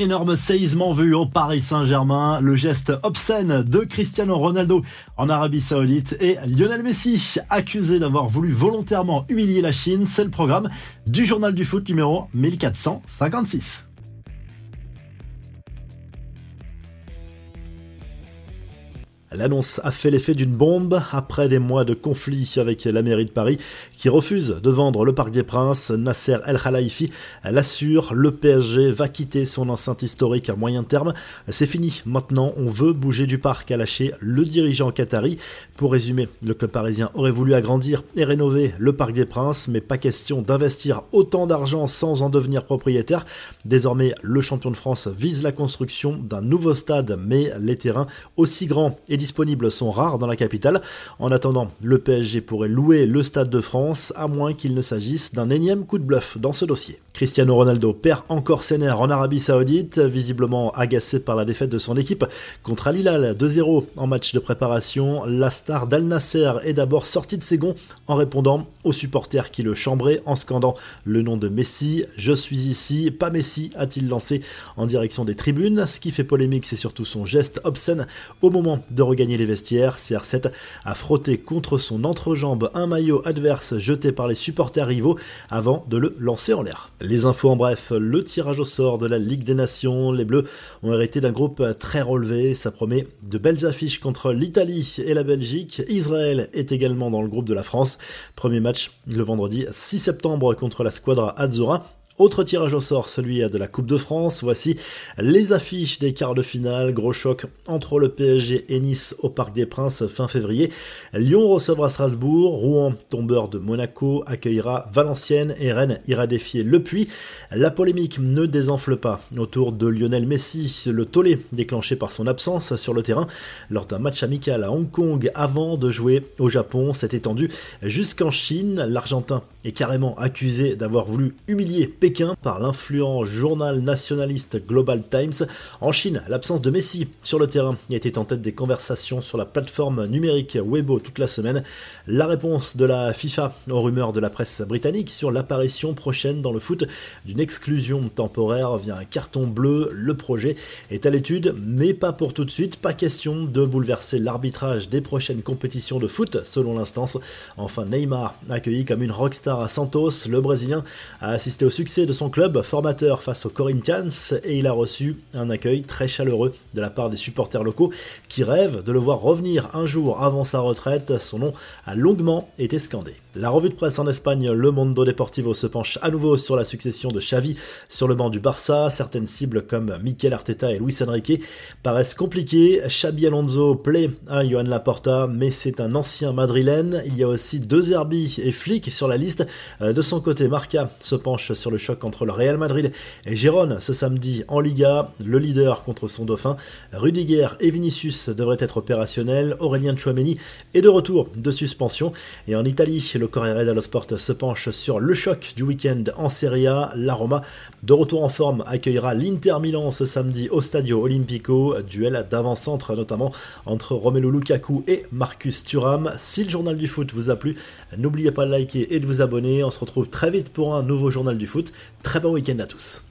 Énorme séisme vu au Paris Saint-Germain, le geste obscène de Cristiano Ronaldo en Arabie Saoudite et Lionel Messi accusé d'avoir voulu volontairement humilier la Chine, c'est le programme du journal du foot numéro 1456. L'annonce a fait l'effet d'une bombe après des mois de conflit avec la mairie de Paris qui refuse de vendre le Parc des Princes. Nasser El Khalifi l'assure, le PSG va quitter son enceinte historique à moyen terme. C'est fini. Maintenant, on veut bouger du parc, a lâché le dirigeant qatari. Pour résumer, le club parisien aurait voulu agrandir et rénover le Parc des Princes, mais pas question d'investir autant d'argent sans en devenir propriétaire. Désormais, le champion de France vise la construction d'un nouveau stade, mais les terrains aussi grands et disponibles sont rares dans la capitale. En attendant, le PSG pourrait louer le Stade de France, à moins qu'il ne s'agisse d'un énième coup de bluff dans ce dossier. Cristiano Ronaldo perd encore ses en Arabie Saoudite, visiblement agacé par la défaite de son équipe contre Al Hilal 2-0 en match de préparation. La star d'Al Nasser est d'abord sortie de ses gonds en répondant aux supporters qui le chambraient en scandant le nom de Messi. Je suis ici, pas Messi, a-t-il lancé en direction des tribunes. Ce qui fait polémique, c'est surtout son geste obscène au moment de regagner les vestiaires. CR7 a frotté contre son entrejambe un maillot adverse jeté par les supporters rivaux avant de le lancer en l'air. Les infos en bref, le tirage au sort de la Ligue des Nations, les Bleus ont hérité d'un groupe très relevé, ça promet de belles affiches contre l'Italie et la Belgique. Israël est également dans le groupe de la France. Premier match le vendredi 6 septembre contre la Squadra Azzurra. Autre tirage au sort, celui de la Coupe de France. Voici les affiches des quarts de finale. Gros choc entre le PSG et Nice au Parc des Princes fin février. Lyon recevra Strasbourg. Rouen, tombeur de Monaco, accueillera Valenciennes et Rennes ira défier Le Puy. La polémique ne désenfle pas autour de Lionel Messi, le tollé déclenché par son absence sur le terrain lors d'un match amical à Hong Kong avant de jouer au Japon. s'est étendu jusqu'en Chine. L'Argentin est carrément accusé d'avoir voulu humilier Pékin par l'influent journal nationaliste Global Times. En Chine, l'absence de Messi sur le terrain était en tête des conversations sur la plateforme numérique Weibo toute la semaine. La réponse de la FIFA aux rumeurs de la presse britannique sur l'apparition prochaine dans le foot d'une exclusion temporaire via un carton bleu. Le projet est à l'étude, mais pas pour tout de suite. Pas question de bouleverser l'arbitrage des prochaines compétitions de foot, selon l'instance. Enfin, Neymar, accueilli comme une rockstar à Santos, le Brésilien a assisté au succès de son club formateur face aux Corinthians et il a reçu un accueil très chaleureux de la part des supporters locaux qui rêvent de le voir revenir un jour avant sa retraite. Son nom a longuement été scandé. La revue de presse en Espagne, Le Mondo Deportivo se penche à nouveau sur la succession de Xavi sur le banc du Barça. Certaines cibles comme Mikel Arteta et Luis Enrique paraissent compliquées. Xabi Alonso plaît à Johan Laporta, mais c'est un ancien madrilène. Il y a aussi deux Herbie et Flick sur la liste. Euh, de son côté, Marca se penche sur le choc entre le Real Madrid et Gérone ce samedi en Liga. Le leader contre son dauphin. Rudiger et Vinicius devraient être opérationnels. Aurélien Chouameni est de retour de suspension. Et en Italie, le Corriere dello Sport se penche sur le choc du week-end en Serie A. La Roma, de retour en forme, accueillera l'Inter Milan ce samedi au Stadio Olimpico. Duel d'avant-centre notamment entre Romelu Lukaku et Marcus Thuram. Si le journal du foot vous a plu, n'oubliez pas de liker et de vous abonner. On se retrouve très vite pour un nouveau journal du foot. Très bon week-end à tous.